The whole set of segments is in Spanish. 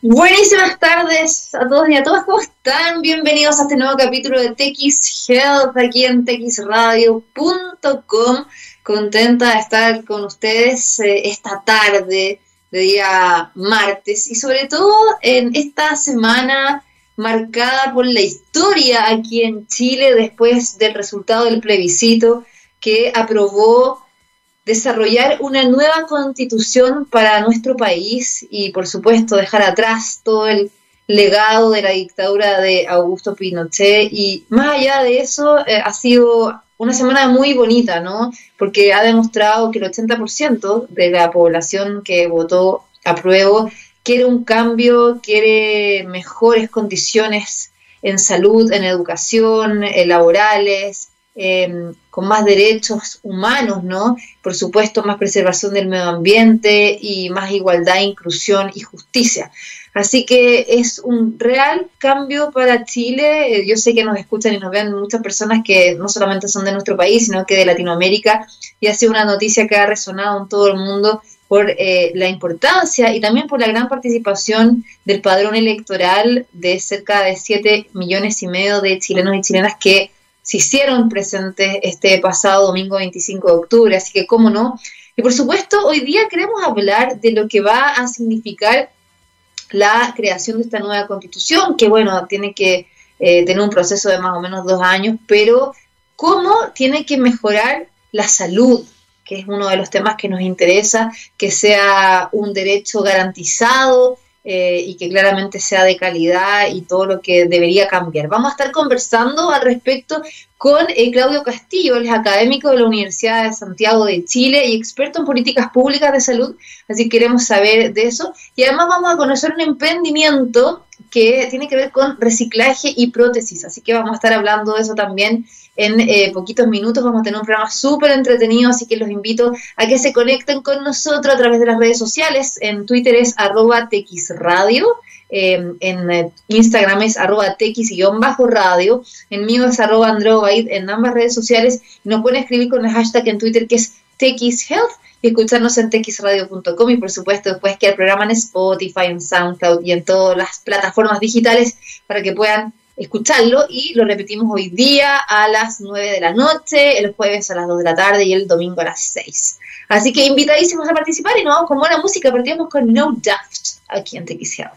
Buenísimas tardes a todos y a todas, ¿cómo están? Bienvenidos a este nuevo capítulo de TX Health aquí en texradio.com. Contenta de estar con ustedes eh, esta tarde de día martes y sobre todo en esta semana marcada por la historia aquí en Chile después del resultado del plebiscito que aprobó desarrollar una nueva constitución para nuestro país y, por supuesto, dejar atrás todo el legado de la dictadura de Augusto Pinochet. Y más allá de eso, eh, ha sido una semana muy bonita, ¿no? Porque ha demostrado que el 80% de la población que votó a prueba quiere un cambio, quiere mejores condiciones en salud, en educación, en laborales, Em, con más derechos humanos, ¿no? Por supuesto, más preservación del medio ambiente y más igualdad, inclusión y justicia. Así que es un real cambio para Chile. Yo sé que nos escuchan y nos ven muchas personas que no solamente son de nuestro país, sino que de Latinoamérica, y ha sido una noticia que ha resonado en todo el mundo por eh, la importancia y también por la gran participación del padrón electoral de cerca de 7 millones y medio de chilenos y chilenas que se hicieron presentes este pasado domingo 25 de octubre, así que cómo no. Y por supuesto, hoy día queremos hablar de lo que va a significar la creación de esta nueva constitución, que bueno, tiene que eh, tener un proceso de más o menos dos años, pero cómo tiene que mejorar la salud, que es uno de los temas que nos interesa, que sea un derecho garantizado, eh, y que claramente sea de calidad y todo lo que debería cambiar. Vamos a estar conversando al respecto con eh, Claudio Castillo, él es académico de la Universidad de Santiago de Chile y experto en políticas públicas de salud, así que queremos saber de eso. Y además vamos a conocer un emprendimiento que tiene que ver con reciclaje y prótesis, así que vamos a estar hablando de eso también en eh, poquitos minutos. Vamos a tener un programa súper entretenido, así que los invito a que se conecten con nosotros a través de las redes sociales. En Twitter es arroba texradio. Em, en eh, Instagram es arroba tex-radio, en mío es arroba android, en ambas redes sociales. Nos pueden escribir con el hashtag en Twitter que es texhealth y escucharnos en texradio.com y por supuesto después que el programa en Spotify, en SoundCloud y en todas las plataformas digitales para que puedan escucharlo y lo repetimos hoy día a las 9 de la noche, el jueves a las 2 de la tarde y el domingo a las 6. Así que invitadísimos a participar y nos vamos con buena música, partimos con No Daft aquí en TX Health.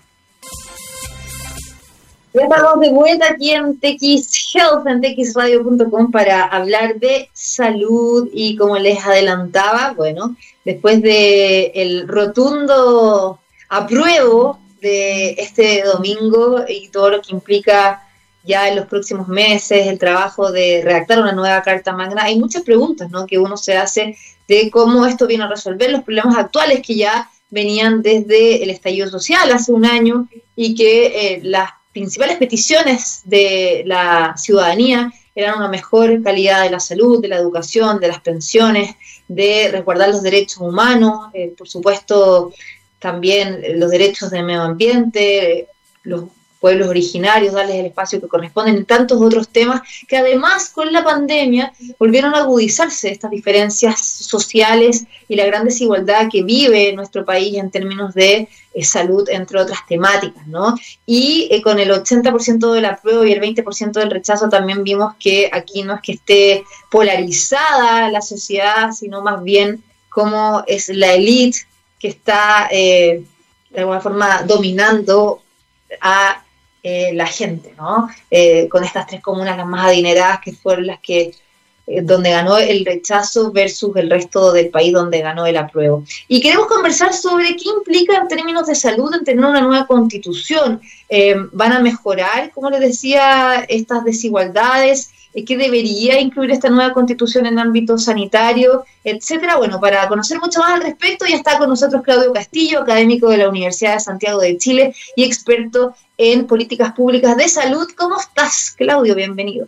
Ya estamos de vuelta aquí en TX Health, en txradio.com para hablar de salud y como les adelantaba, bueno, después de el rotundo apruebo de este domingo y todo lo que implica ya en los próximos meses, el trabajo de redactar una nueva Carta Magna, hay muchas preguntas ¿no? que uno se hace de cómo esto viene a resolver los problemas actuales que ya venían desde el estallido social hace un año y que eh, las principales peticiones de la ciudadanía eran una mejor calidad de la salud, de la educación, de las pensiones, de resguardar los derechos humanos, eh, por supuesto también los derechos del medio ambiente, los pueblos originarios, darles el espacio que corresponden en tantos otros temas que además con la pandemia volvieron a agudizarse estas diferencias sociales y la gran desigualdad que vive nuestro país en términos de eh, salud, entre otras temáticas, ¿no? Y eh, con el 80% del apruebo y el 20% del rechazo también vimos que aquí no es que esté polarizada la sociedad, sino más bien como es la élite que está eh, de alguna forma dominando a eh, la gente, ¿no? Eh, con estas tres comunas las más adineradas que fueron las que donde ganó el rechazo versus el resto del país donde ganó el apruebo. Y queremos conversar sobre qué implica en términos de salud en tener una nueva constitución. ¿Van a mejorar, como les decía, estas desigualdades? qué debería incluir esta nueva constitución en ámbito sanitario, etcétera. Bueno, para conocer mucho más al respecto, ya está con nosotros Claudio Castillo, académico de la Universidad de Santiago de Chile y experto en políticas públicas de salud. ¿Cómo estás, Claudio? Bienvenido.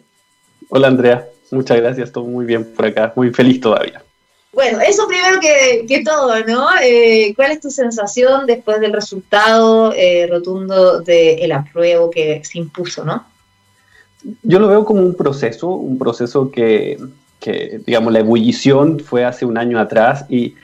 Hola, Andrea. Muchas gracias, todo muy bien por acá, muy feliz todavía. Bueno, eso primero que, todo, ¿no? Eh, ¿Cuál es tu sensación después del resultado eh, rotundo del apruebo que se impuso, ¿no? Yo lo veo como un proceso, un proceso que, digamos, la ebullición fue hace un año atrás y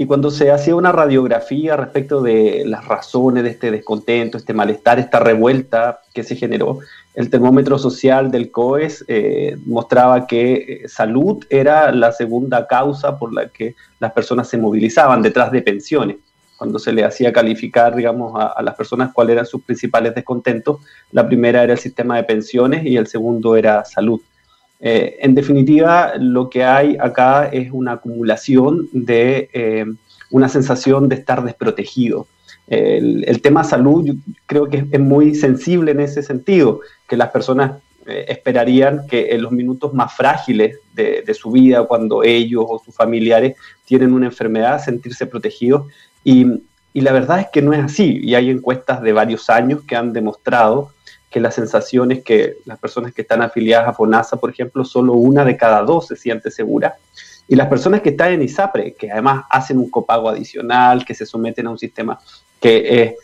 y cuando se hacía una radiografía respecto de las razones de este descontento, este malestar, esta revuelta que se generó, el termómetro social del COES eh, mostraba que eh, salud era la segunda causa por la que las personas se movilizaban detrás de pensiones. Cuando se le hacía calificar, digamos, a, las personas cuáles eran sus principales descontentos, la primera era el sistema de pensiones y el segundo era salud. Eh, en definitiva, lo que hay acá es una acumulación de eh, una sensación de estar desprotegido. El, tema salud creo que es, muy sensible en ese sentido, que las personas eh, esperarían que en los minutos más frágiles de, su vida, cuando ellos o sus familiares tienen una enfermedad, sentirse protegidos. Y la verdad es que no es así. Y hay encuestas de varios años que han demostrado que la sensación es que las personas que están afiliadas a FONASA, por ejemplo, solo una de cada dos se siente segura. Y las personas que están en ISAPRE, que además hacen un copago adicional, que se someten a un sistema que es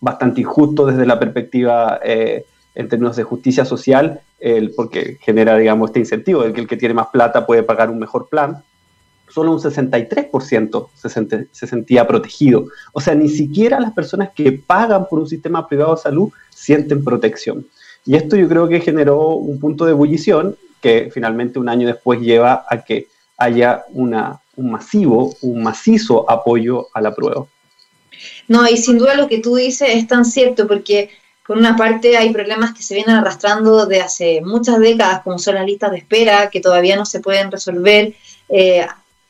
bastante injusto desde la perspectiva eh, en términos de justicia social, el, porque genera, digamos, este incentivo de que el que tiene más plata puede pagar un mejor plan, solo un 63% se, se, sentía protegido. O sea, ni siquiera las personas que pagan por un sistema privado de salud sienten protección. Y esto yo creo que generó un punto de ebullición que finalmente un año después lleva a que haya una, un masivo, un macizo apoyo a la prueba. No, y sin duda lo que tú dices es tan cierto, porque por una parte hay problemas que se vienen arrastrando de hace muchas décadas, como son las listas de espera, que todavía no se pueden resolver. Eh,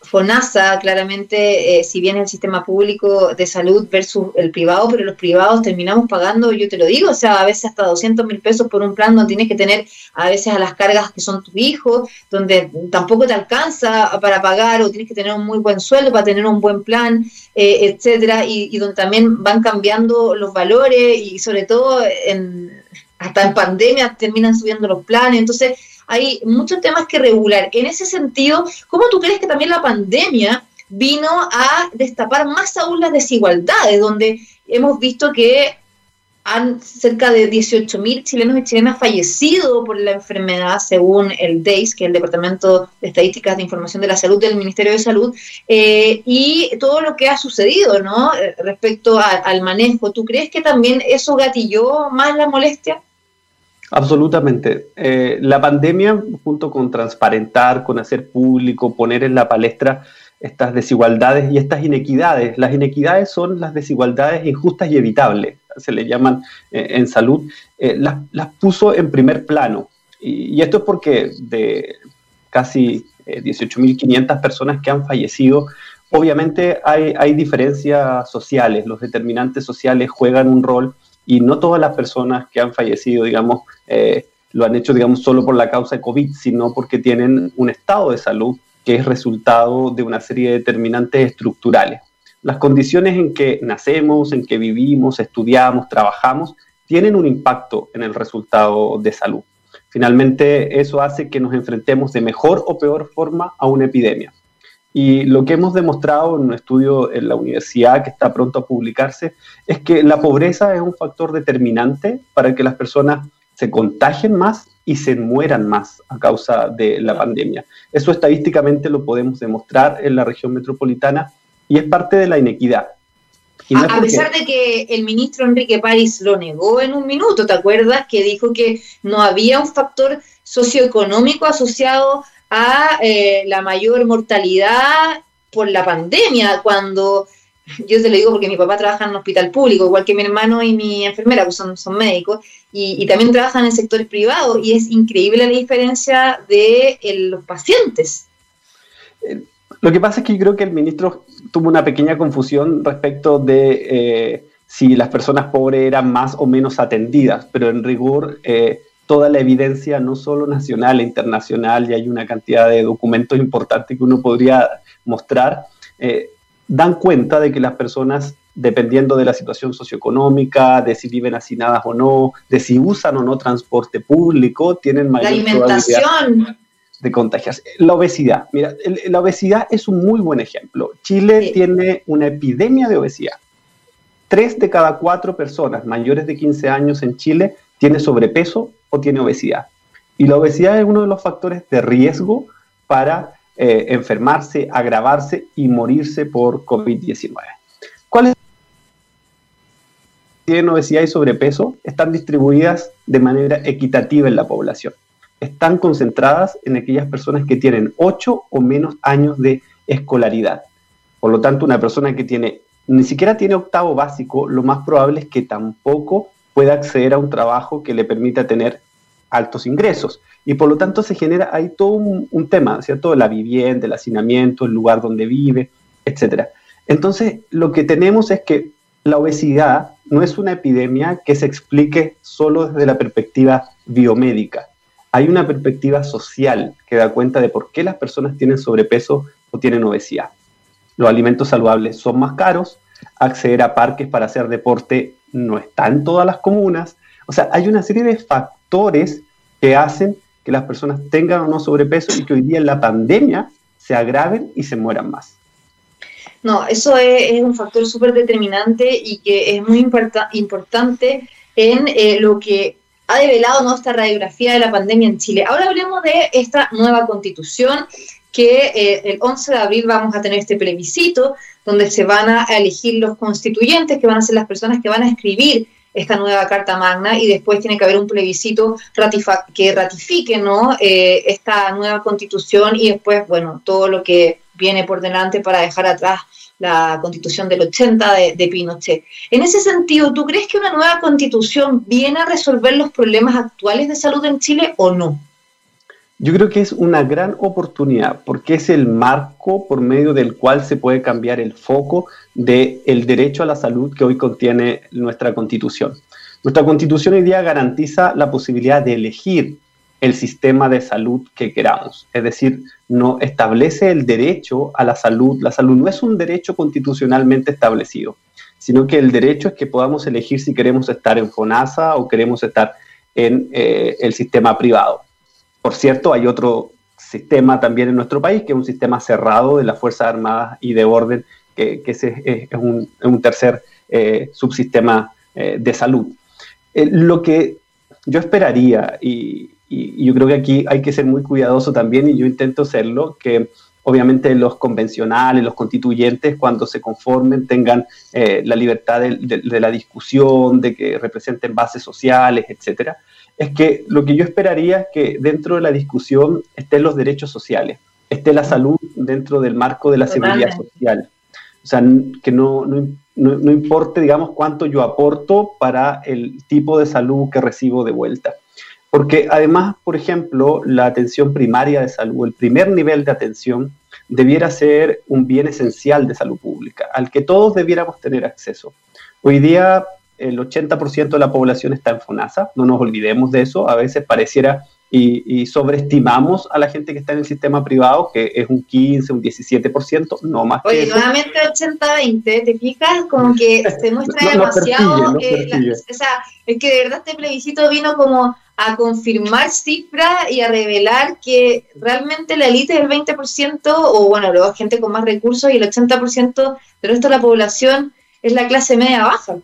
FONASA, claramente, eh, si bien el sistema público de salud versus el privado, pero los privados terminamos pagando, yo te lo digo, o sea, a veces hasta 200 mil pesos por un plan donde tienes que tener a veces a las cargas que son tus hijos, donde tampoco te alcanza para pagar o tienes que tener un muy buen sueldo para tener un buen plan, eh, etcétera, y, y donde también van cambiando los valores y sobre todo en, hasta en pandemia terminan subiendo los planes, entonces hay muchos temas que regular. En ese sentido, ¿cómo tú crees que también la pandemia vino a destapar más aún las desigualdades, donde hemos visto que han cerca de 18.000 chilenos y chilenas fallecido por la enfermedad, según el DEIS, que es el Departamento de Estadísticas de Información de la Salud del Ministerio de Salud, eh, y todo lo que ha sucedido ¿no? Eh, respecto al manejo. ¿Tú crees que también eso gatilló más la molestia? Absolutamente. Eh, la pandemia, junto con transparentar, con hacer público, poner en la palestra estas desigualdades y estas inequidades. Las inequidades son las desigualdades injustas y evitables, se le llaman eh, en salud, eh, las, puso en primer plano. Y, esto es porque de casi 18.500 personas que han fallecido, obviamente hay, hay diferencias sociales, los determinantes sociales juegan un rol y no todas las personas que han fallecido, digamos, eh, lo han hecho, digamos, solo por la causa de COVID, sino porque tienen un estado de salud que es resultado de una serie de determinantes estructurales. Las condiciones en que nacemos, en que vivimos, estudiamos, trabajamos, tienen un impacto en el resultado de salud. Finalmente, eso hace que nos enfrentemos de mejor o peor forma a una epidemia. Y lo que hemos demostrado en un estudio en la universidad que está pronto a publicarse es que la pobreza es un factor determinante para que las personas se contagien más y se mueran más a causa de la pandemia. Eso estadísticamente lo podemos demostrar en la región metropolitana y es parte de la inequidad. a, pesar de que el ministro Enrique París lo negó en un minuto, ¿te acuerdas? Que dijo que no había un factor socioeconómico asociado a eh, la mayor mortalidad por la pandemia, cuando yo se lo digo porque mi papá trabaja en un hospital público, igual que mi hermano y mi enfermera, pues son, son médicos, y, también trabajan en sectores privados, y es increíble la diferencia de los pacientes. Eh, lo que pasa es que yo creo que el ministro tuvo una pequeña confusión respecto de eh, si las personas pobres eran más o menos atendidas, pero en rigor toda la evidencia, no solo nacional e internacional, y hay una cantidad de documentos importantes que uno podría mostrar, eh, dan cuenta de que las personas, dependiendo de la situación socioeconómica, de si viven hacinadas o no, de si usan o no transporte público, tienen mayor la alimentación. de contagiarse. La obesidad, mira, la obesidad es un muy buen ejemplo. Chile tiene una epidemia de obesidad. Tres de cada cuatro personas mayores de 15 años en Chile tiene sobrepeso o tiene obesidad. Y la obesidad es uno de los factores de riesgo para eh, enfermarse, agravarse y morirse por COVID-19. ¿Cuáles tienen obesidad y sobrepeso están distribuidas de manera equitativa en la población. Están concentradas en aquellas personas que tienen 8 o menos años de escolaridad. Por lo tanto, una persona que tiene ni siquiera tiene octavo básico, lo más probable es que tampoco pueda acceder a un trabajo que le permita tener altos ingresos. Y por lo tanto se genera ahí todo un, tema, ¿cierto? La vivienda, el hacinamiento, el lugar donde vive, etc. Entonces, lo que tenemos es que la obesidad no es una epidemia que se explique solo desde la perspectiva biomédica. Hay una perspectiva social que da cuenta de por qué las personas tienen sobrepeso o tienen obesidad. Los alimentos saludables son más caros, acceder a parques para hacer deporte no está en todas las comunas. O sea, hay una serie de factores que hacen que las personas tengan o no sobrepeso y que hoy día en la pandemia se agraven y se mueran más. No, eso es, un factor súper determinante y que es muy importante en eh, lo que ha develado nuestra radiografía de la pandemia en Chile. Ahora hablemos de esta nueva constitución que eh, el 11 de abril vamos a tener este plebiscito donde se van a elegir los constituyentes, que van a ser las personas que van a escribir esta nueva Carta Magna y después tiene que haber un plebiscito que ratifique ¿no? Eh, esta nueva constitución y después, bueno, todo lo que viene por delante para dejar atrás la constitución del 80 de, Pinochet. En ese sentido, ¿tú crees que una nueva constitución viene a resolver los problemas actuales de salud en Chile o no? Yo creo que es una gran oportunidad porque es el marco por medio del cual se puede cambiar el foco del el derecho a la salud que hoy contiene nuestra constitución. Nuestra constitución hoy día garantiza la posibilidad de elegir el sistema de salud que queramos. Es decir, no establece el derecho a la salud. La salud no es un derecho constitucionalmente establecido, sino que el derecho es que podamos elegir si queremos estar en FONASA o queremos estar en eh, el sistema privado. Por cierto, hay otro sistema también en nuestro país, que es un sistema cerrado de las Fuerzas Armadas y de orden, que, es, un, tercer eh, subsistema eh, de salud. lo que yo esperaría, y, y, yo creo que aquí hay que ser muy cuidadoso también, y yo intento serlo, que obviamente los convencionales, los constituyentes, cuando se conformen, tengan eh, la libertad de, la discusión, de que representen bases sociales, etcétera. Es que lo que yo esperaría es que dentro de la discusión estén los derechos sociales, esté la salud dentro del marco de la seguridad social. O sea, que no, no, no importe, digamos, cuánto yo aporto para el tipo de salud que recibo de vuelta. Porque además, por ejemplo, la atención primaria de salud, el primer nivel de atención, debiera ser un bien esencial de salud pública, al que todos debiéramos tener acceso. Hoy día el 80% de la población está en FONASA, no nos olvidemos de eso, a veces pareciera y, sobreestimamos a la gente que está en el sistema privado, que es un 15, un 17%, no más Oye, que nuevamente 80-20, ¿te fijas? Como que se muestra demasiado. Eh, o sea, es que de verdad este plebiscito vino como a confirmar cifras y a revelar que realmente la élite del 20%, o bueno, luego gente con más recursos, y el 80% del resto de la población es la clase media baja.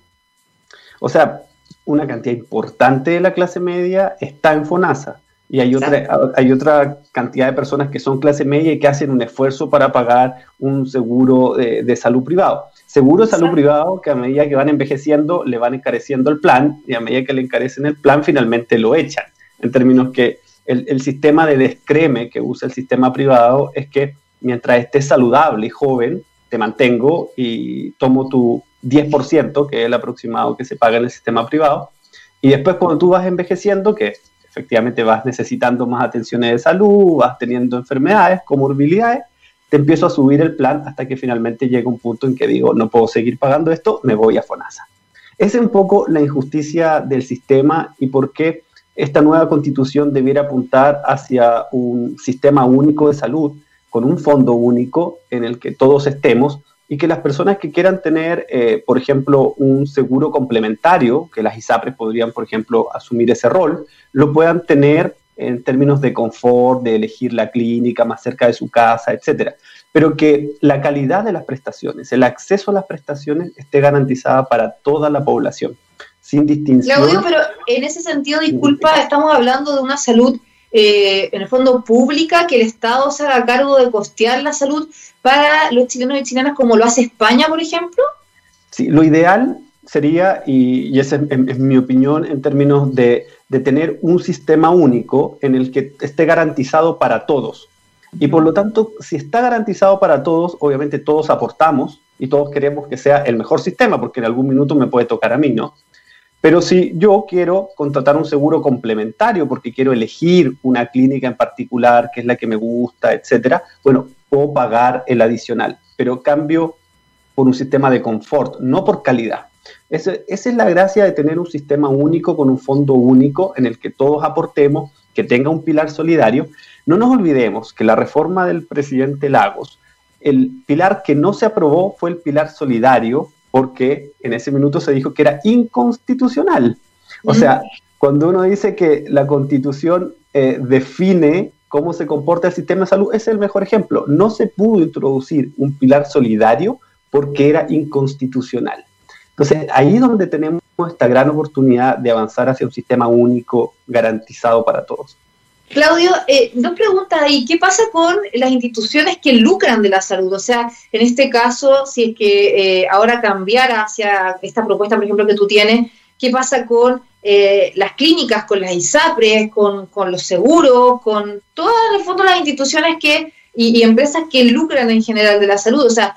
O sea, una cantidad importante de la clase media está en FONASA y hay otra, hay otra cantidad de personas que son clase media y que hacen un esfuerzo para pagar un seguro de, salud privado. Seguro de salud privado que a medida que van envejeciendo le van encareciendo el plan y a medida que le encarecen el plan finalmente lo echan. En términos que el, el sistema de descreme que usa el sistema privado es que mientras estés saludable y joven, te mantengo y tomo tu 10%, que es el aproximado que se paga en el sistema privado, y después cuando tú vas envejeciendo, que efectivamente vas necesitando más atenciones de salud, vas teniendo enfermedades, comorbilidades, te empiezo a subir el plan hasta que finalmente llega un punto en que digo, no puedo seguir pagando esto, me voy a FONASA. Es un poco la injusticia del sistema y por qué esta nueva constitución debiera apuntar hacia un sistema único de salud, con un fondo único en el que todos estemos y que las personas que quieran tener, eh, por ejemplo, un seguro complementario, que las ISAPRES podrían, por ejemplo, asumir ese rol, lo puedan tener en términos de confort, de elegir la clínica más cerca de su casa, etcétera. Pero que la calidad de las prestaciones, el acceso a las prestaciones esté garantizada para toda la población, sin distinción. Claudio, pero en ese sentido, disculpa, estamos hablando de una salud eh, en el fondo pública, que el Estado se haga cargo de costear la salud para los chilenos y chilenas como lo hace España, por ejemplo? Sí, lo ideal sería, y, esa es, mi opinión en términos de, de tener un sistema único en el que esté garantizado para todos. Y por lo tanto, si está garantizado para todos, obviamente todos aportamos y todos queremos que sea el mejor sistema, porque en algún minuto me puede tocar a mí, ¿no? Pero si yo quiero contratar un seguro complementario porque quiero elegir una clínica en particular que es la que me gusta, etcétera, bueno, puedo pagar el adicional, pero cambio por un sistema de confort, no por calidad. esa es la gracia de tener un sistema único con un fondo único en el que todos aportemos, que tenga un pilar solidario. No nos olvidemos que la reforma del presidente Lagos, el pilar que no se aprobó fue el pilar solidario, porque en ese minuto se dijo que era inconstitucional. O sea, cuando uno dice que la constitución eh, define cómo se comporta el sistema de salud, es el mejor ejemplo. No se pudo introducir un pilar solidario porque era inconstitucional. Entonces, ahí es donde tenemos esta gran oportunidad de avanzar hacia un sistema único garantizado para todos. Claudio, eh, dos preguntas ahí. ¿Qué pasa con las instituciones que lucran de la salud? O sea, en este caso, si es que eh, ahora cambiara hacia esta propuesta, por ejemplo, que tú tienes, ¿qué pasa con eh, las clínicas, con las ISAPRES, con, los seguros, con todas, el fondo, las instituciones que y, y, empresas que lucran en general de la salud? O sea,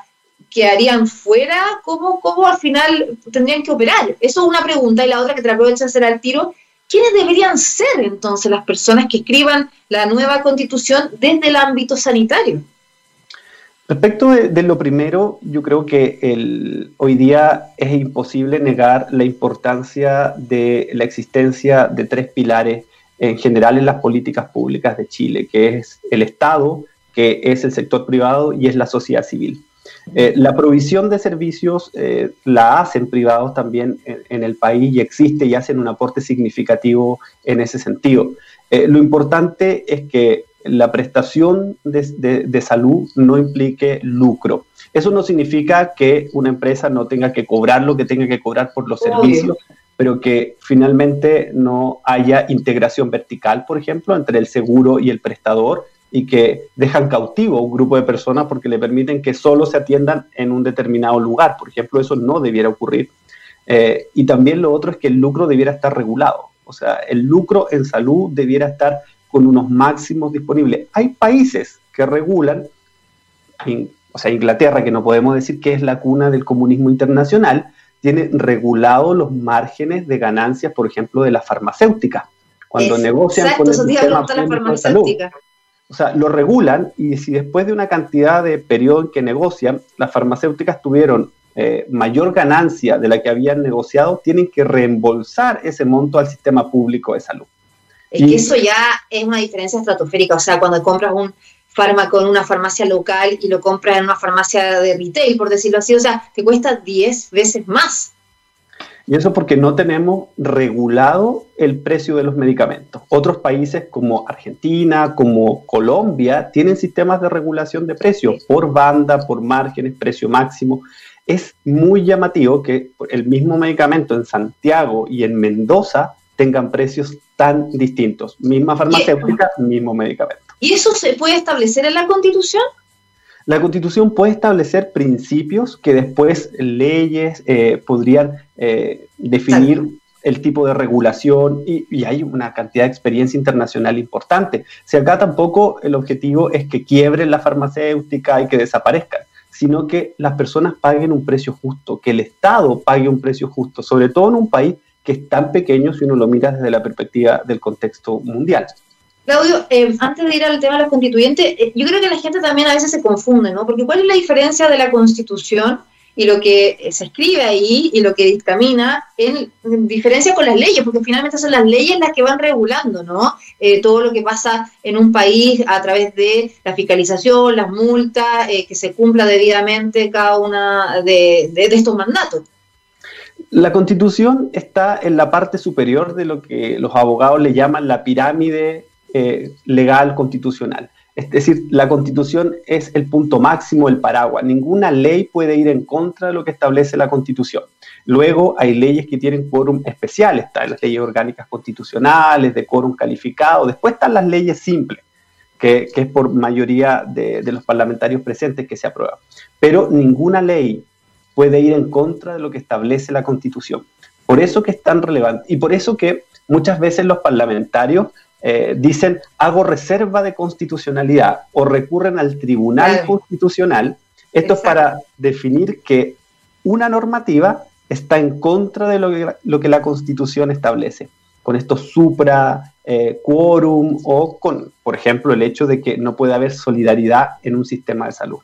¿quedarían fuera? ¿Cómo, ¿Cómo al final tendrían que operar? Eso es una pregunta. Y la otra que te la aprovecho hacer al tiro ¿quiénes deberían ser entonces las personas que escriban la nueva constitución desde el ámbito sanitario? Respecto de, lo primero, yo creo que hoy día es imposible negar la importancia de la existencia de tres pilares en general en las políticas públicas de Chile, que es el Estado, que es el sector privado y es la sociedad civil. Eh, la provisión de servicios eh, la hacen privados también en, el país y existe y hacen un aporte significativo en ese sentido. Eh, lo importante es que la prestación de, salud no implique lucro. Eso no significa que una empresa no tenga que cobrar lo que tenga que cobrar por los servicios, pero que finalmente no haya integración vertical, por ejemplo, entre el seguro y el prestador, y que dejan cautivo a un grupo de personas porque le permiten que solo se atiendan en un determinado lugar. Por ejemplo, eso no debiera ocurrir. Eh, y también lo otro es que el lucro debiera estar regulado. O sea, el lucro en salud debiera estar con unos máximos disponibles. Hay países que regulan, o sea, Inglaterra, que no podemos decir que es la cuna del comunismo internacional, tiene regulados los márgenes de ganancias, por ejemplo, de las farmacéuticas. Cuando negocian con el sistema de salud. O sea, lo regulan y si después de una cantidad de periodo en que negocian, las farmacéuticas tuvieron eh, mayor ganancia de la que habían negociado, tienen que reembolsar ese monto al sistema público de salud. Es que eso ya es una diferencia estratosférica. O sea, cuando compras un fármaco en una farmacia local y lo compras en una farmacia de retail, por decirlo así, o sea, te cuesta 10 veces más. Y eso porque no tenemos regulado el precio de los medicamentos. Otros países como Argentina, como Colombia, tienen sistemas de regulación de precios por banda, por márgenes, precio máximo. Es muy llamativo que el mismo medicamento en Santiago y en Mendoza tengan precios tan distintos. Misma farmacéutica, mismo medicamento. ¿Y eso se puede establecer en la Constitución? La Constitución puede establecer principios que después leyes eh, podrían eh, definir el tipo de regulación y, hay una cantidad de experiencia internacional importante. Si acá tampoco el objetivo es que quiebren la farmacéutica y que desaparezcan, sino que las personas paguen un precio justo, que el Estado pague un precio justo, sobre todo en un país que es tan pequeño si uno lo mira desde la perspectiva del contexto mundial. Claudio, eh, antes de ir al tema de los constituyentes, eh, yo creo que la gente también a veces se confunde, ¿no? Porque ¿cuál es la diferencia de la constitución y lo que eh, se escribe ahí y lo que dictamina en, diferencia con las leyes? Porque finalmente son las leyes las que van regulando, ¿no? todo lo que pasa en un país a través de la fiscalización, las multas, que se cumpla debidamente cada una de estos mandatos. La constitución está en la parte superior de lo que los abogados le llaman la pirámide eh, legal constitucional. Es decir, la constitución es el punto máximo, el paraguas. Ninguna ley puede ir en contra de lo que establece la constitución. Luego hay leyes que tienen quórum especial, están las leyes orgánicas constitucionales, de quórum calificado, después están las leyes simples, que, es por mayoría de, de los parlamentarios presentes que se aprueban. Pero ninguna ley puede ir en contra de lo que establece la constitución. Por eso que es tan relevante y por eso que muchas veces los parlamentarios eh, dicen hago reserva de constitucionalidad o recurren al Tribunal Constitucional. Esto es para definir que una normativa está en contra de lo que, la Constitución establece, con estos supra eh, quórum o con, por ejemplo, el hecho de que no puede haber solidaridad en un sistema de salud.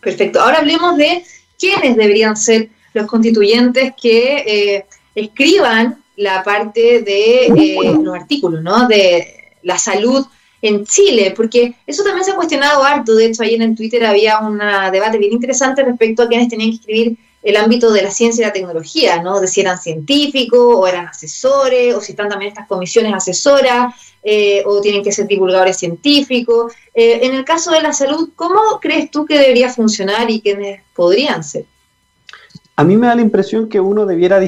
Perfecto. Ahora hablemos de quiénes deberían ser los constituyentes que eh, escriban la parte de eh, los artículos, ¿no? De la salud en Chile, porque eso también se ha cuestionado harto. De hecho, ayer en Twitter había un debate bien interesante respecto a quienes tenían que escribir el ámbito de la ciencia y la tecnología, ¿no? De si eran científicos o eran asesores, o si están también estas comisiones asesoras, eh, o tienen que ser divulgadores científicos. Eh, en el caso de la salud, ¿cómo crees tú que debería funcionar y quiénes podrían ser? A mí me da la impresión que uno debiera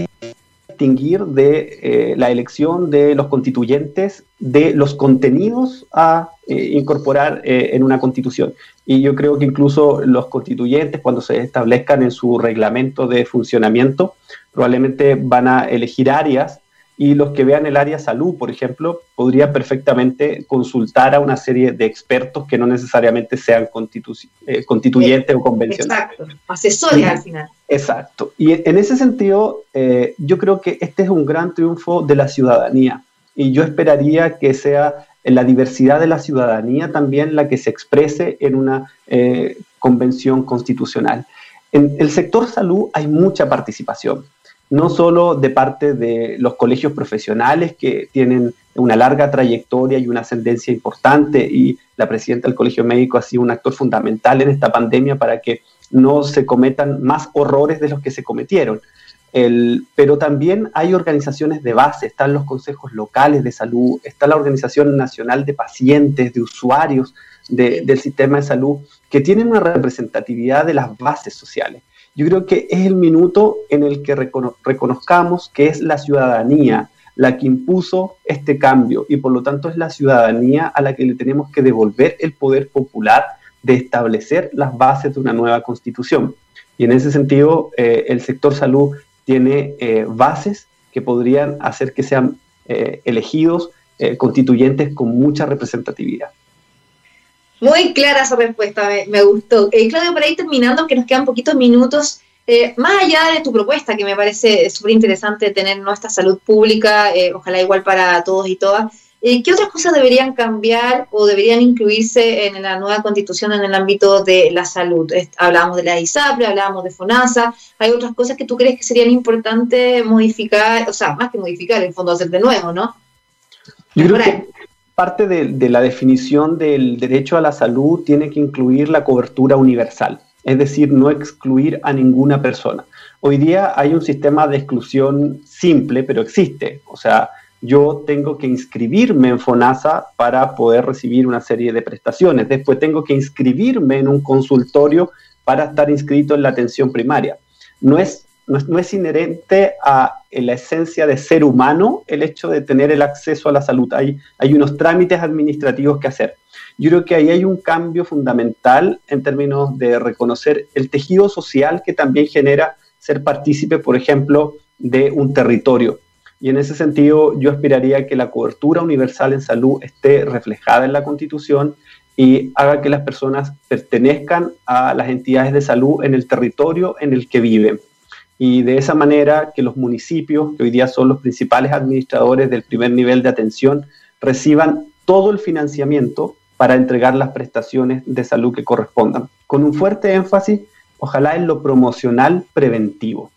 distinguir de eh, la elección de los constituyentes de los contenidos a eh, incorporar eh, en una constitución. Y yo creo que incluso los constituyentes, cuando se establezcan en su reglamento de funcionamiento, probablemente van a elegir áreas y los que vean el área salud, por ejemplo, podría perfectamente consultar a una serie de expertos que no necesariamente sean eh, constituyentes o convencionales. Exacto, asesores al final. Exacto. Y en ese sentido, eh, yo creo que este es un gran triunfo de la ciudadanía. Y yo esperaría que sea la diversidad de la ciudadanía también la que se exprese en una eh, convención constitucional. En el sector salud hay mucha participación no solo de parte de los colegios profesionales que tienen una larga trayectoria y una ascendencia importante y la presidenta del Colegio Médico ha sido un actor fundamental en esta pandemia para que no se cometan más horrores de los que se cometieron. pero también hay organizaciones de base, están los consejos locales de salud, está la Organización Nacional de Pacientes, de Usuarios del Sistema de Salud, que tienen una representatividad de las bases sociales yo creo que es el minuto en el que reconozcamos que es la ciudadanía la que impuso este cambio y por lo tanto es la ciudadanía a la que le tenemos que devolver el poder popular de establecer las bases de una nueva constitución. Y en ese sentido, eh, el sector salud tiene eh, bases que podrían hacer que sean eh, elegidos constituyentes con mucha representatividad. Muy clara esa respuesta, me, gustó. Eh, Claudio, para ir terminando, que nos quedan poquitos minutos, eh, más allá de tu propuesta, que me parece súper interesante tener nuestra salud pública, eh, ojalá igual para todos y todas, ¿qué otras cosas deberían cambiar o deberían incluirse en la nueva constitución en el ámbito de la salud? Hablábamos de la ISAPRE, hablábamos de FONASA, ¿hay otras cosas que tú crees que serían importantes modificar, o sea, más que modificar, en fondo hacer de nuevo, ¿no? Yo creo que parte de, la definición del derecho a la salud tiene que incluir la cobertura universal, es decir, no excluir a ninguna persona. Hoy día hay un sistema de exclusión simple, pero existe. O sea, yo tengo que inscribirme en FONASA para poder recibir una serie de prestaciones. Después tengo que inscribirme en un consultorio para estar inscrito en la atención primaria. No es no es, inherente a la esencia de ser humano el hecho de tener el acceso a la salud. Hay, hay unos trámites administrativos que hacer. Yo creo que ahí hay un cambio fundamental en términos de reconocer el tejido social que también genera ser partícipe, por ejemplo, de un territorio. Y en ese sentido, yo aspiraría que la cobertura universal en salud esté reflejada en la Constitución y haga que las personas pertenezcan a las entidades de salud en el territorio en el que viven y de esa manera que los municipios, que hoy día son los principales administradores del primer nivel de atención, reciban todo el financiamiento para entregar las prestaciones de salud que correspondan, con un fuerte énfasis, ojalá en lo promocional preventivo.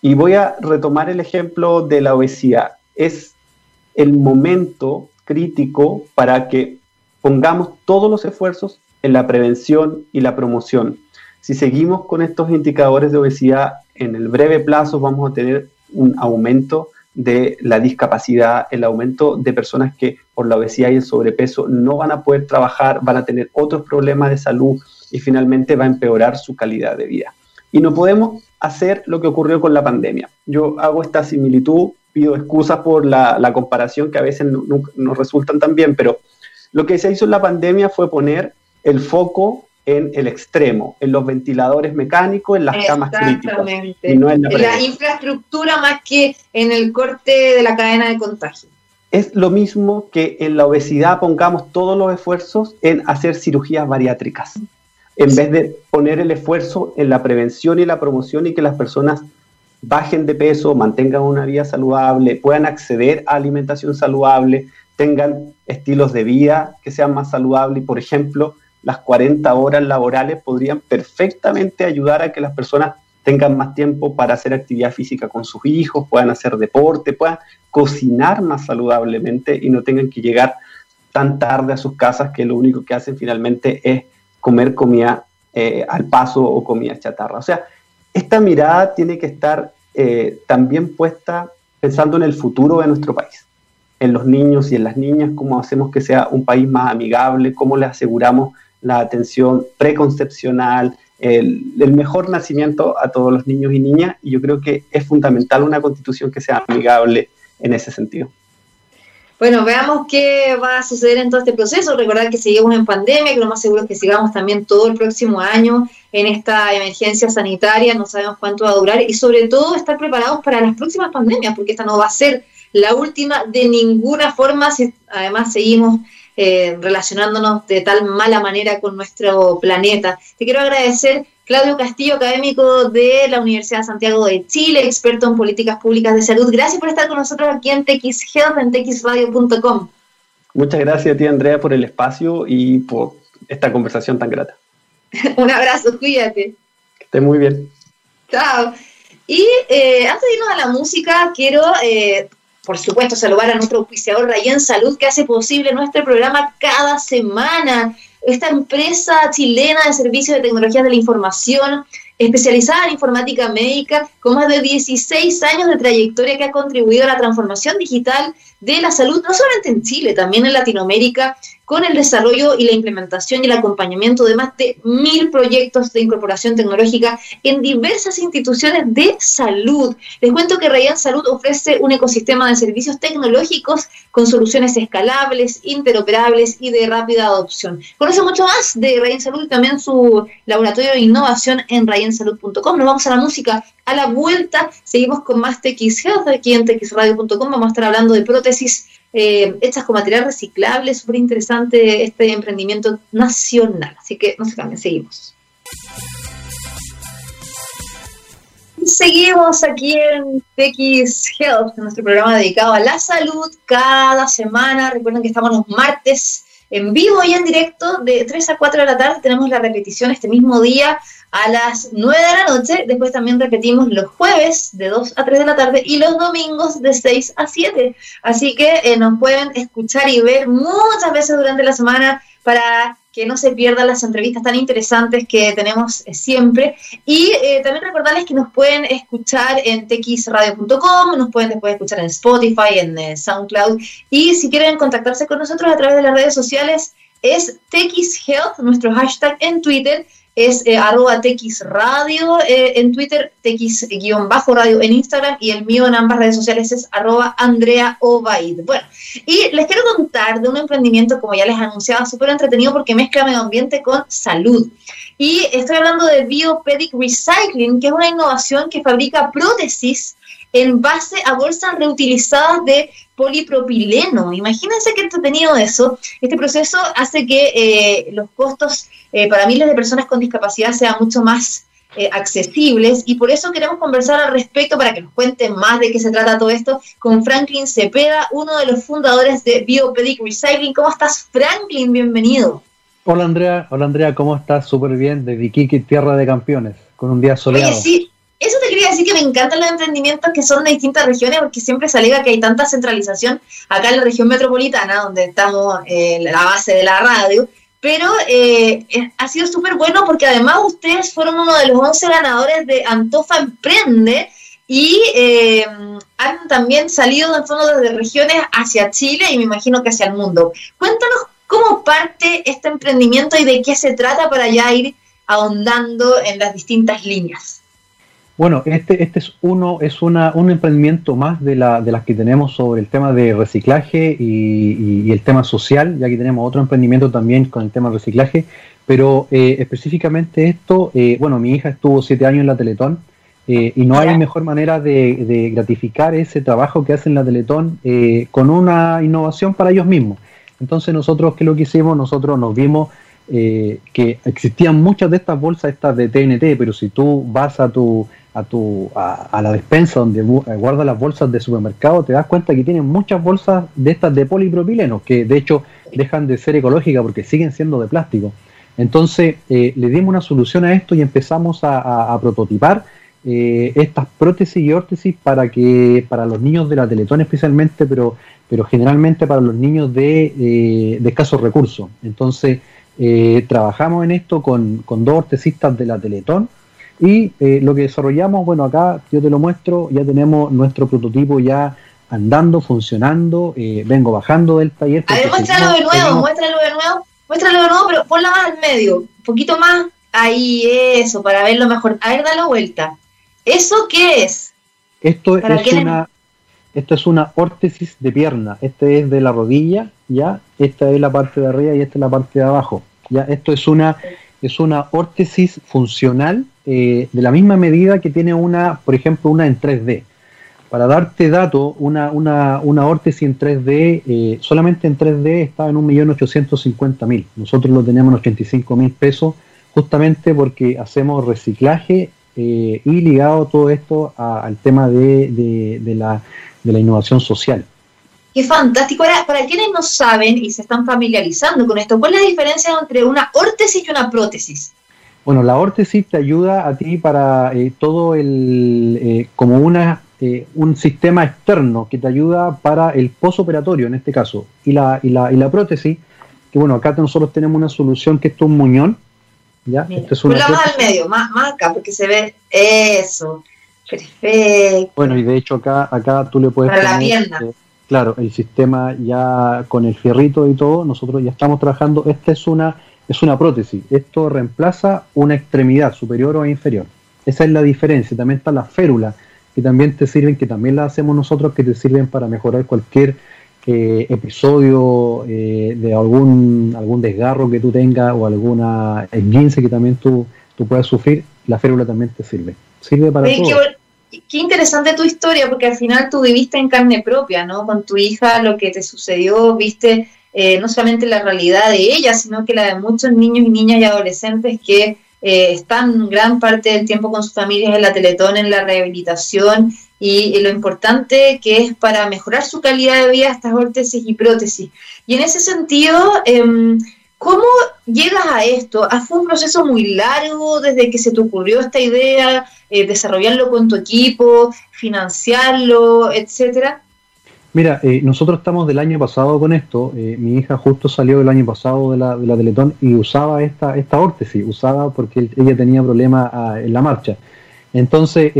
Y voy a retomar el ejemplo de la obesidad. Es el momento crítico para que pongamos todos los esfuerzos en la prevención y la promoción. Si seguimos con estos indicadores de obesidad en el breve plazo vamos a tener un aumento de la discapacidad, el aumento de personas que por la obesidad y el sobrepeso no van a poder trabajar, van a tener otros problemas de salud y finalmente va a empeorar su calidad de vida. Y no podemos hacer lo que ocurrió con la pandemia. Yo hago esta similitud, pido excusas por la, comparación que a veces no, nos resultan tan bien, pero lo que se hizo en la pandemia fue poner el foco en el extremo, en los ventiladores mecánicos, en las camas críticas. Y no en la, infraestructura más que en el corte de la cadena de contagio. Es lo mismo que en la obesidad pongamos todos los esfuerzos en hacer cirugías bariátricas, en vez de poner el esfuerzo en la prevención y la promoción y que las personas bajen de peso, mantengan una vida saludable, puedan acceder a alimentación saludable, tengan estilos de vida que sean más saludables y, por ejemplo, las 40 horas laborales podrían perfectamente ayudar a que las personas tengan más tiempo para hacer actividad física con sus hijos, puedan hacer deporte, puedan cocinar más saludablemente y no tengan que llegar tan tarde a sus casas que lo único que hacen finalmente es comer comida eh, al paso o comida chatarra. O sea, esta mirada tiene que estar eh, también puesta pensando en el futuro de nuestro país, en los niños y en las niñas, cómo hacemos que sea un país más amigable, cómo le aseguramos la atención preconcepcional, el, mejor nacimiento a todos los niños y niñas, y yo creo que es fundamental una constitución que sea amigable en ese sentido. Bueno, veamos qué va a suceder en todo este proceso. Recordar que seguimos en pandemia, que lo más seguro es que sigamos también todo el próximo año en esta emergencia sanitaria, no sabemos cuánto va a durar y sobre todo estar preparados para las próximas pandemias, porque esta no va a ser la última de ninguna forma, si además seguimos eh, relacionándonos de tal mala manera con nuestro planeta. Te quiero agradecer, Claudio Castillo, académico de la Universidad de Santiago de Chile, experto en políticas públicas de salud. Gracias por estar con nosotros aquí en TX Health, en txradio.com. Muchas gracias a ti, Andrea, por el espacio y por esta conversación tan grata. Un abrazo, cuídate. Que estés muy bien. Chao. Y eh, antes de irnos a la música, quiero eh, por supuesto, saludar a nuestro auspiciador Rayen Salud, que hace posible nuestro programa cada semana. Esta empresa chilena de servicios de tecnologías de la información, especializada en informática médica, con más de 16 años de trayectoria que ha contribuido a la transformación digital de la salud, no solamente en Chile, también en Latinoamérica con el desarrollo y la implementación y el acompañamiento de más de mil proyectos de incorporación tecnológica en diversas instituciones de salud. Les cuento que Rayan Salud ofrece un ecosistema de servicios tecnológicos con soluciones escalables, interoperables y de rápida adopción. Conoce mucho más de Rayan Salud y también su laboratorio de innovación en rayansalud.com. Nos vamos a la música. A la vuelta seguimos con más TX Health aquí en txradio.com. Vamos a estar hablando de prótesis eh, hechas con material reciclable, súper interesante este emprendimiento nacional. Así que no se cambien, seguimos. Seguimos aquí en TX Health, nuestro programa dedicado a la salud cada semana. Recuerden que estamos los martes en vivo y en directo de 3 a 4 de la tarde. Tenemos la repetición este mismo día a las 9 de la noche. Después también repetimos los jueves de 2 a 3 de la tarde y los domingos de 6 a 7. Así que eh, nos pueden escuchar y ver muchas veces durante la semana para que no se pierdan las entrevistas tan interesantes que tenemos eh, siempre. Y eh, también recordarles que nos pueden escuchar en txradio.com, nos pueden después escuchar en Spotify, en SoundCloud. Y si quieren contactarse con nosotros a través de las redes sociales, es TXHealth, nuestro hashtag en Twitter es eh, arroba txradio eh, en Twitter, tx-radio en Instagram y el mío en ambas redes sociales es arroba Andrea Obaid. Bueno, y les quiero contar de un emprendimiento, como ya les anunciaba, súper entretenido porque mezcla medio ambiente con salud. Y estoy hablando de Biopedic Recycling, que es una innovación que fabrica prótesis en base a bolsas reutilizadas de polipropileno. Imagínense qué entretenido eso. Este proceso hace que eh, los costos eh, para miles de personas con discapacidad sean mucho más eh, accesibles y por eso queremos conversar al respecto para que nos cuenten más de qué se trata todo esto con Franklin Cepeda, uno de los fundadores de Biopedic Recycling. ¿Cómo estás, Franklin? Bienvenido. Hola Andrea, hola Andrea, ¿cómo estás? Súper bien, de Iquique, tierra de campeones, con un día soleado. sí, eso te quería decir que me encantan los emprendimientos que son de distintas regiones porque siempre se alega que hay tanta centralización acá en la región metropolitana, donde estamos en la base de la radio, pero eh, ha sido súper bueno porque además ustedes fueron uno de los 11 ganadores de Antofa Emprende y han también salido en fondo desde regiones hacia Chile y me imagino que hacia el mundo. Cuéntanos cómo parte este emprendimiento y de qué se trata para ya ir ahondando en las distintas líneas. Bueno, este, este es uno, es una, un emprendimiento más de, la, de las que tenemos sobre el tema de reciclaje y, el tema social, ya que tenemos otro emprendimiento también con el tema de reciclaje, pero eh, específicamente esto, eh, bueno, mi hija estuvo siete años en la Teletón eh, y no hay mejor manera de, gratificar ese trabajo que hacen la Teletón con una innovación para ellos mismos. Entonces nosotros, ¿qué es lo que hicimos? Nosotros nos vimos que existían muchas de estas bolsas, estas de TNT, pero si tú vas a tu a, tu, a, la despensa donde eh, guarda las bolsas de supermercado, te das cuenta que tienen muchas bolsas de estas de polipropileno, que de hecho dejan de ser ecológicas porque siguen siendo de plástico. Entonces eh, le dimos una solución a esto y empezamos a, prototipar eh, estas prótesis y órtesis para que para los niños de la Teletón especialmente, pero, pero generalmente para los niños de, de escasos recursos. Entonces trabajamos en esto con, con dos ortesistas de la Teletón y eh, lo que desarrollamos, bueno, acá yo te lo muestro, ya tenemos nuestro prototipo ya andando, funcionando, eh, vengo bajando del taller. A ver, muéstralo de nuevo, muéstralo de nuevo, muéstralo de nuevo, pero ponla más al medio, un poquito más, ahí, eso, para verlo mejor. A ver, dalo vuelta. ¿Eso qué es? Esto es una... Esto es una órtesis de pierna. Este es de la rodilla, ya. Esta es la parte de arriba y esta es la parte de abajo. Ya, esto es una es una órtesis funcional eh, de la misma medida que tiene una, por ejemplo, una en 3D. Para darte dato, una, una, una órtesis en 3D, eh, solamente en 3D está en 1.850.000. Nosotros lo tenemos en 85.000 pesos, justamente porque hacemos reciclaje eh, y ligado todo esto al tema de, de, la, de la innovación social. Qué fantástico. Ahora, para quienes no saben y se están familiarizando con esto, ¿cuál es la diferencia entre una órtesis y una prótesis? Bueno, la órtesis te ayuda a ti para eh, todo el, eh, como una, eh, un sistema externo que te ayuda para el posoperatorio en este caso. Y la, y la, y la prótesis, que bueno, acá nosotros tenemos una solución que es un muñón. ¿ya? Esto es una más al medio, más, más acá, porque se ve eso. Perfecto. Bueno, y de hecho acá, acá tú le puedes para la pierna claro, el sistema ya con el fierrito y todo, nosotros ya estamos trabajando, esta es una, es una prótesis, esto reemplaza una extremidad superior o inferior. Esa es la diferencia, también está la férula, que también te sirven, que también la hacemos nosotros, que te sirven para mejorar cualquier eh, episodio eh, de algún, algún desgarro que tú tengas o alguna esguince que también tú, tú puedas sufrir, la férula también te sirve. Sirve para todo qué interesante tu historia, porque al final tú viviste en carne propia, ¿no? Con tu hija, lo que te sucedió, viste eh, no solamente la realidad de ella, sino que la de muchos niños y niñas y adolescentes que eh, están gran parte del tiempo con sus familias en la Teletón, en la rehabilitación y, lo importante que es para mejorar su calidad de vida estas órtesis y prótesis. Y en ese sentido, eh, ¿Cómo llegas a esto? ¿Fue un proceso muy largo desde que se te ocurrió esta idea, eh, desarrollarlo con tu equipo, financiarlo, etcétera? Mira, eh, nosotros estamos del año pasado con esto. Eh, mi hija justo salió del año pasado de la, de la Teletón y usaba esta, esta órtesis, usaba porque ella tenía problemas ah, en la marcha. Entonces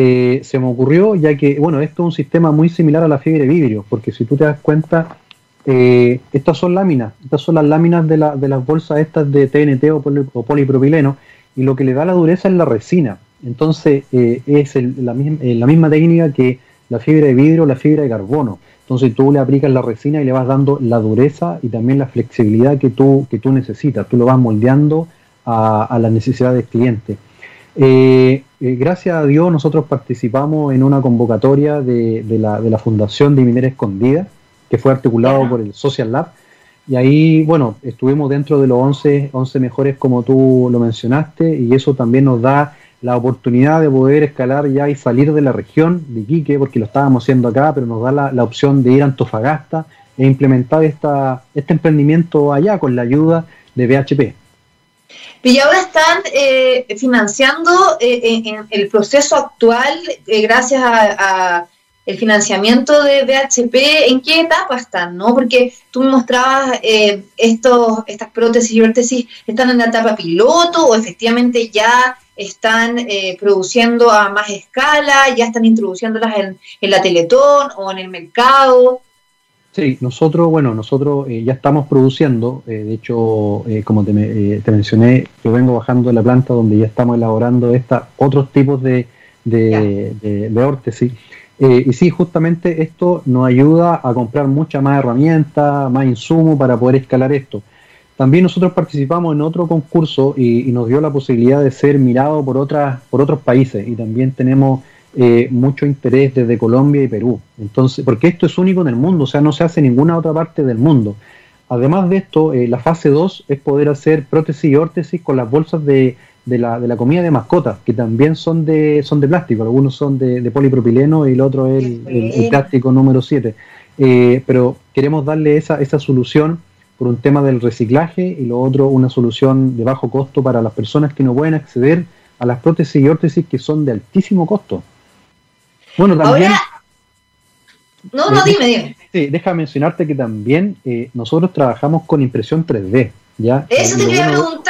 se me ocurrió, ya que, bueno, esto es un sistema muy similar a la fiebre vidrio, porque si tú te das cuenta, eh, estas son láminas, estas son las láminas de, la, de las bolsas estas de TNT o, polipropileno y lo que le da la dureza es la resina. Entonces eh, es la, misma, eh, la, misma, técnica que la fibra de vidrio, la fibra de carbono. Entonces tú le aplicas la resina y le vas dando la dureza y también la flexibilidad que tú, que tú necesitas. Tú lo vas moldeando a, a las necesidades del cliente. gracias a Dios nosotros participamos en una convocatoria de, la, de la Fundación de Minera Escondida que fue articulado por el Social Lab. Y ahí, bueno, estuvimos dentro de los 11, 11 mejores como tú lo mencionaste, y eso también nos da la oportunidad de poder escalar ya y salir de la región de Iquique, porque lo estábamos haciendo acá, pero nos da la, la opción de ir a Antofagasta e implementar esta, este emprendimiento allá con la ayuda de BHP. Y ahora están eh, financiando eh, en, el proceso actual, eh, gracias a el financiamiento de BHP, ¿en qué etapa están? ¿no? Porque tú me mostrabas eh, estos, estas prótesis y órtesis, ¿están en la etapa piloto o efectivamente ya están eh, produciendo a más escala, ya están introduciéndolas en, en la Teletón o en el mercado? Sí, nosotros, bueno, nosotros eh, ya estamos produciendo, eh, de hecho, eh, como te, mencioné, yo vengo bajando de la planta donde ya estamos elaborando esta, otros tipos de, de, de, órtesis. Y sí, justamente esto nos ayuda a comprar mucha más herramientas, más insumos para poder escalar esto. También nosotros participamos en otro concurso y, y nos dio la posibilidad de ser mirado por, otras, por otros países y también tenemos eh, mucho interés desde Colombia y Perú. Entonces, porque esto es único en el mundo, o sea, no se hace en ninguna otra parte del mundo. Además de esto, eh, la fase 2 es poder hacer prótesis y órtesis con las bolsas de, de, la, de la comida de mascotas, que también son de, son de plástico, algunos son de, polipropileno y el otro es el, plástico número 7. Eh, pero queremos darle esa, esa solución por un tema del reciclaje y lo otro una solución de bajo costo para las personas que no pueden acceder a las prótesis y órtesis que son de altísimo costo. Bueno, también. No, no, dime, dime. Sí, deja mencionarte que también eh, nosotros trabajamos con impresión 3D. ¿ya? Eso te quería preguntar.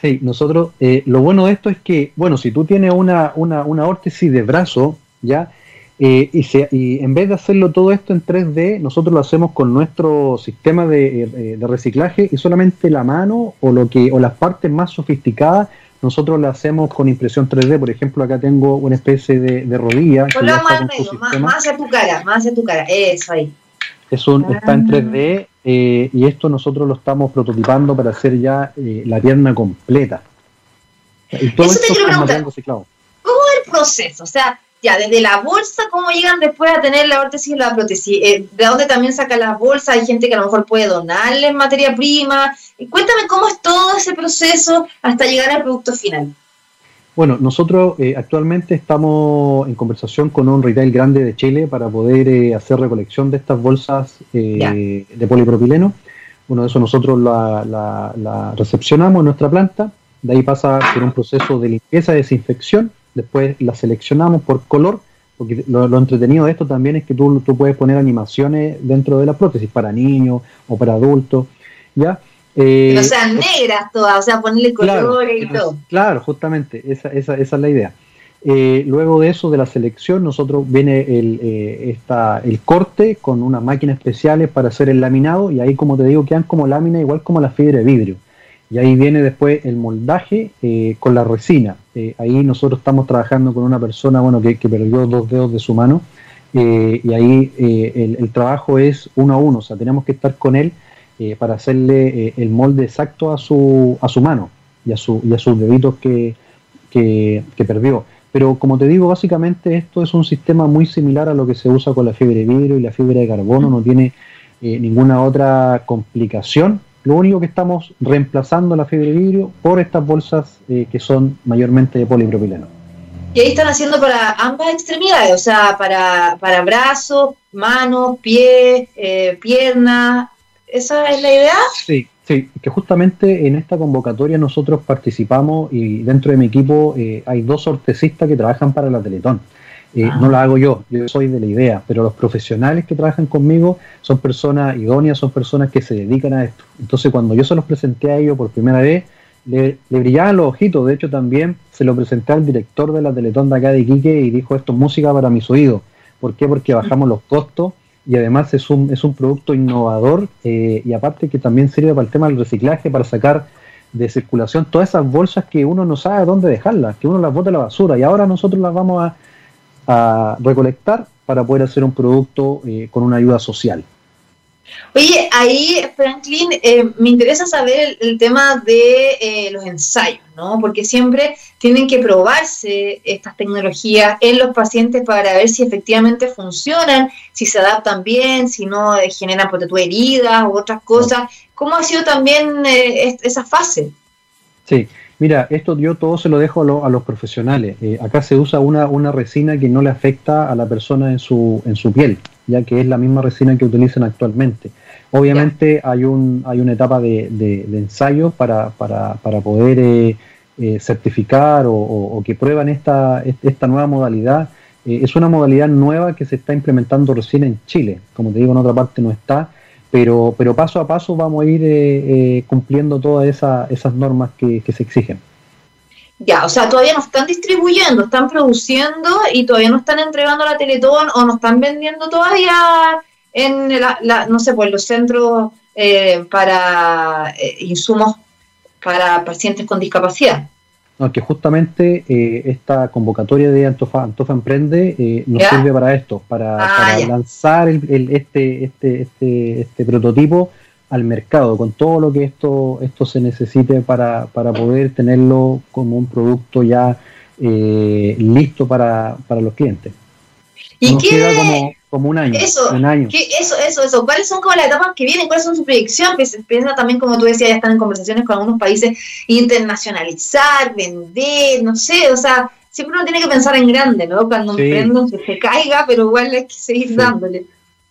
Sí, nosotros, eh, lo bueno de esto es que, bueno, si tú tienes una, una, una órtesis de brazo, ¿ya? Eh, y, y, en vez de hacerlo todo esto en 3D, nosotros lo hacemos con nuestro sistema de, de, reciclaje y solamente la mano o, lo que, o las partes más sofisticadas nosotros la hacemos con impresión 3D. Por ejemplo, acá tengo una especie de, rodilla. Que más, más, hacia tu cara, más hacia tu cara, eso ahí. Es un, Está en 3D eh, y esto nosotros lo estamos prototipando para hacer ya eh, la pierna completa. Y todo Eso esto te ¿Cómo es el proceso? O sea, ya desde la bolsa, ¿cómo llegan después a tener la órtesis y la prótesis? Eh, ¿De dónde también sacan las bolsas? Hay gente que a lo mejor puede donarles materia prima. Cuéntame cómo es todo ese proceso hasta llegar al producto final. Bueno, nosotros eh, actualmente estamos en conversación con un retail grande de Chile para poder eh, hacer recolección de estas bolsas de polipropileno. Bueno, eso nosotros la, la recepcionamos en nuestra planta. De ahí pasa por un proceso de limpieza y desinfección después la seleccionamos por color, porque lo, entretenido de esto también es que tú, tú, puedes poner animaciones dentro de la prótesis para niños o para adultos, ¿ya? Eh, o sea, negras todas, o sea, ponerle colores y todo. Claro, justamente, esa, esa, esa es la idea. Eh, luego de eso, de la selección, nosotros viene el, eh, el corte con unas máquinas especiales para hacer el laminado y ahí, como te digo, quedan como lámina igual como la fibra de vidrio. Y ahí viene después el moldaje eh, con la resina. Ahí nosotros estamos trabajando con una persona bueno, que, perdió dos dedos de su mano. Y ahí el, trabajo es uno a uno. O sea, tenemos que estar con él para hacerle el molde exacto a su, a su mano y a, su, y a sus deditos que, que, perdió. Pero como te digo, básicamente esto es un sistema muy similar a lo que se usa con la fibra de vidrio y la fibra de carbono. No tiene ninguna otra complicación lo único que estamos reemplazando la fibra de vidrio por estas bolsas eh, que son mayormente de polipropileno. Y ahí están haciendo para ambas extremidades, o sea, para, para brazos, manos, pies, eh, piernas. ¿Esa es la idea? Sí, sí, que justamente en esta convocatoria nosotros participamos y dentro de mi equipo eh, hay dos ortesistas que trabajan para la Teletón. Eh, no lo hago yo, yo soy de la idea, pero los profesionales que trabajan conmigo son personas idóneas, son personas que se dedican a esto. Entonces cuando yo se los presenté a ellos por primera vez, le, brillaban los ojitos, de hecho también se lo presenté al director de la Teletón de acá de Iquique y dijo esto es música para mis oídos. ¿Por qué? Porque bajamos los costos y además es un, es un producto innovador eh, y aparte que también sirve para el tema del reciclaje, para sacar de circulación todas esas bolsas que uno no sabe dónde dejarlas, que uno las bota a la basura y ahora nosotros las vamos a recolectar para poder hacer un producto eh, con una ayuda social. Oye, ahí, Franklin, eh, me interesa saber el, tema de eh, los ensayos, ¿no? Porque siempre tienen que probarse estas tecnologías en los pacientes para ver si efectivamente funcionan, si se adaptan bien, si no generan heridas u otras cosas. ¿Cómo ha sido también esa fase? Sí, Mira, esto yo todo se lo dejo a, los profesionales. Eh, acá se usa una, una, resina que no le afecta a la persona en su, en su piel, ya que es la misma resina que utilizan actualmente. Obviamente hay, un, hay una etapa de, de, ensayo para, para, para poder eh, eh, certificar o, que prueban esta, esta nueva modalidad es una modalidad nueva que se está implementando recién en Chile. Como te digo, en otra parte no está, pero, pero paso a paso vamos a ir cumpliendo todas esas normas que, se exigen. Ya, o sea, todavía no están distribuyendo, están produciendo y todavía no están entregando la Teletón o no están vendiendo todavía en la, no sé, pues los centros eh, para eh, insumos para pacientes con discapacidad. No, que justamente eh, esta convocatoria de Antofa, Antofa Emprende nos sirve para esto, para, ah, lanzar el, este, este, este, este prototipo al mercado, con todo lo que esto, esto se necesite para, para poder tenerlo como un producto ya listo para, para los clientes. ¿Y qué, como, como un año. Eso, un año. eso, eso, eso. ¿Cuáles son como las etapas que vienen? ¿Cuáles son sus proyecciones? Piensa también, como tú decías, ya están en conversaciones con algunos países, internacionalizar, vender, no sé, o sea, siempre uno tiene que pensar en grande, ¿no? Cuando sí. que se caiga, pero igual hay que seguir dándole.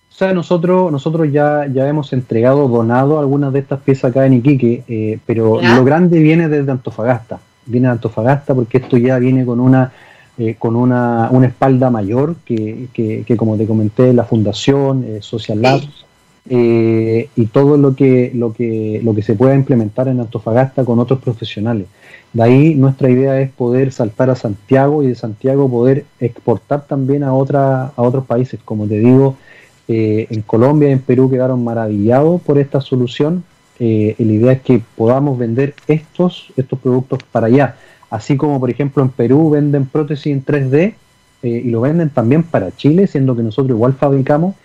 O sea, nosotros, nosotros ya, ya hemos entregado, donado algunas de estas piezas acá en Iquique, eh, pero lo grande viene desde Antofagasta. Viene de Antofagasta porque esto ya viene con una eh, con una, una, espalda mayor que, que, como te comenté, la Fundación eh, Social Labs eh, y todo lo que, lo, que, lo que se pueda implementar en Antofagasta con otros profesionales. De ahí nuestra idea es poder saltar a Santiago y de Santiago poder exportar también a, otra, a otros países. Como te digo, en Colombia y en Perú quedaron maravillados por esta solución. la idea es que podamos vender estos, estos productos para allá así como por ejemplo en Perú venden prótesis en 3D eh, y lo venden también para Chile, siendo que nosotros igual fabricamos.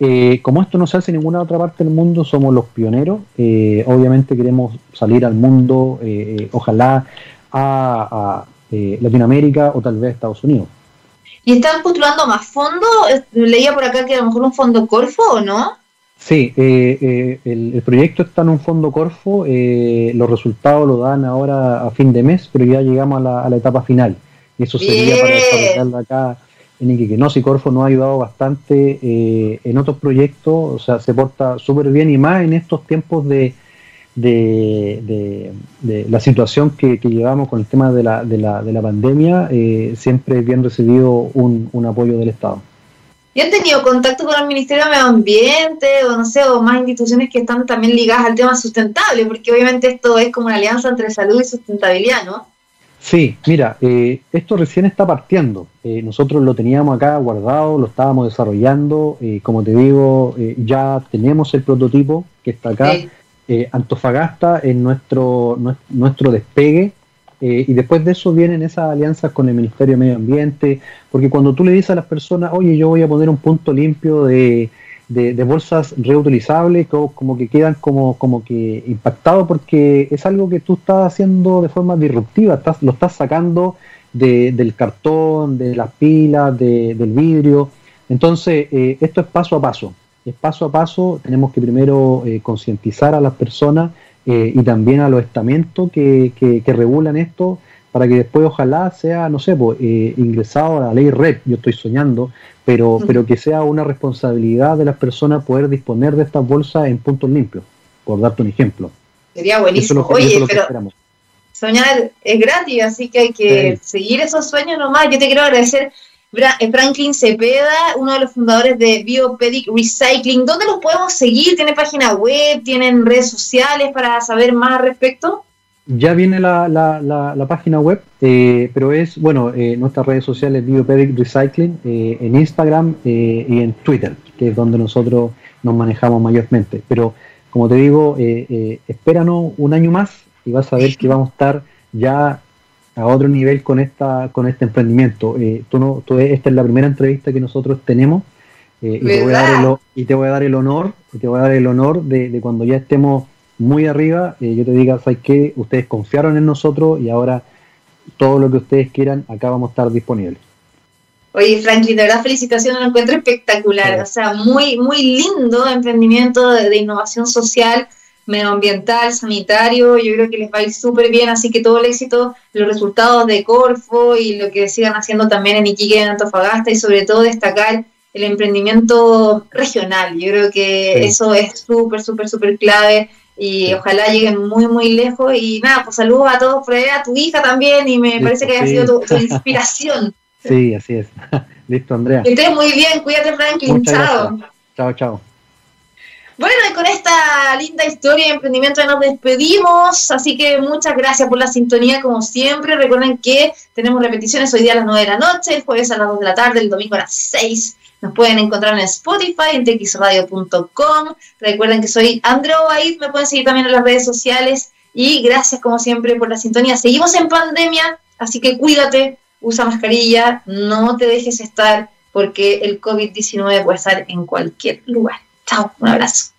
Eh, como esto no se hace en ninguna otra parte del mundo, somos los pioneros. Eh, obviamente queremos salir al mundo, ojalá a, Latinoamérica o tal vez a Estados Unidos. ¿Y están postulando más fondos? Leía por acá que a lo mejor un fondo Corfo o no. Sí, eh, eh, el, proyecto está en un fondo Corfo, eh, los resultados lo dan ahora a fin de mes, pero ya llegamos a la, etapa final. Y eso sería para desarrollarlo acá en Iquique. No, si Corfo nos ha ayudado bastante en otros proyectos, o sea, se porta súper bien y más en estos tiempos de, de, la situación que, llevamos con el tema de la, de la, de la pandemia, siempre es bien recibido un, un apoyo del Estado. ¿Y han tenido contacto con el Ministerio de Medio Ambiente o no sé, o más instituciones que están también ligadas al tema sustentable? Porque obviamente esto es como una alianza entre salud y sustentabilidad, ¿no? Sí, mira, eh, esto recién está partiendo. Eh, nosotros lo teníamos acá guardado, lo estábamos desarrollando. Eh, como te digo, ya tenemos el prototipo que está acá. Antofagasta en nuestro, nuestro despegue eh, y después de eso vienen esas alianzas con el Ministerio de Medio Ambiente, porque cuando tú le dices a las personas, oye, yo voy a poner un punto limpio de, bolsas reutilizables, como, que quedan como, como que impactados, porque es algo que tú estás haciendo de forma disruptiva, estás, lo estás sacando del cartón, de las pilas, del vidrio. Entonces, eh, esto es paso a paso. Es paso a paso, tenemos que primero eh, concientizar a las personas eh, y también a los estamentos que, que, regulan esto para que después ojalá sea, no sé, pues, eh, ingresado a la ley REP, yo estoy soñando, pero, pero que sea una responsabilidad de las personas poder disponer de estas bolsas en puntos limpios, por darte un ejemplo. Sería buenísimo. Oye, pero soñar es gratis, así que hay que seguir esos sueños nomás. Yo te quiero agradecer Franklin Cepeda, uno de los fundadores de Biopedic Recycling. ¿Dónde los podemos seguir? ¿Tiene página web? ¿Tienen redes sociales para saber más al respecto? Ya viene la, página web, eh, pero es, bueno, eh, nuestras redes sociales Biopedic Recycling en Instagram y en Twitter, que es donde nosotros nos manejamos mayormente. Pero, como te digo, espéranos un año más y vas a ver que vamos a estar ya a otro nivel con esta con este emprendimiento. Eh, tú no, tú, esta es la primera entrevista que nosotros tenemos eh, y, te voy a dar el, y, te voy a dar el, honor, y te voy a dar el honor de, cuando ya estemos muy arriba, eh, yo te diga, ¿sabes qué? Ustedes confiaron en nosotros y ahora todo lo que ustedes quieran, acá vamos a estar disponibles. Oye, Franklin, de verdad felicitaciones, lo encuentro espectacular, o sea, muy, muy lindo emprendimiento de innovación social medioambiental, sanitario, yo creo que les va a ir súper bien, así que todo el éxito, los resultados de Corfo y lo que sigan haciendo también en Iquique, en Antofagasta y sobre todo destacar el emprendimiento regional, yo creo que eso es súper, súper, súper clave y ojalá lleguen muy, muy lejos y nada, pues saludos a todos por a tu hija también y me parece que haya sido tu, tu inspiración. Sí, así es. Listo, Andrea. Que estés muy bien, cuídate, Franklin. chao. Chao, chao. Bueno, y con esta linda historia de emprendimiento nos despedimos, así que muchas gracias por la sintonía como siempre. Recuerden que tenemos repeticiones hoy día a las 9 de la noche, el jueves a las 2 de la tarde, el domingo a las 6. Nos pueden encontrar en Spotify, en txradio.com. Recuerden que soy Andrea Obaid, me pueden seguir también en las redes sociales. Y gracias como siempre por la sintonía. Seguimos en pandemia, así que cuídate, usa mascarilla, no te dejes estar porque el COVID-19 puede estar en cualquier lugar. Chao, un abrazo.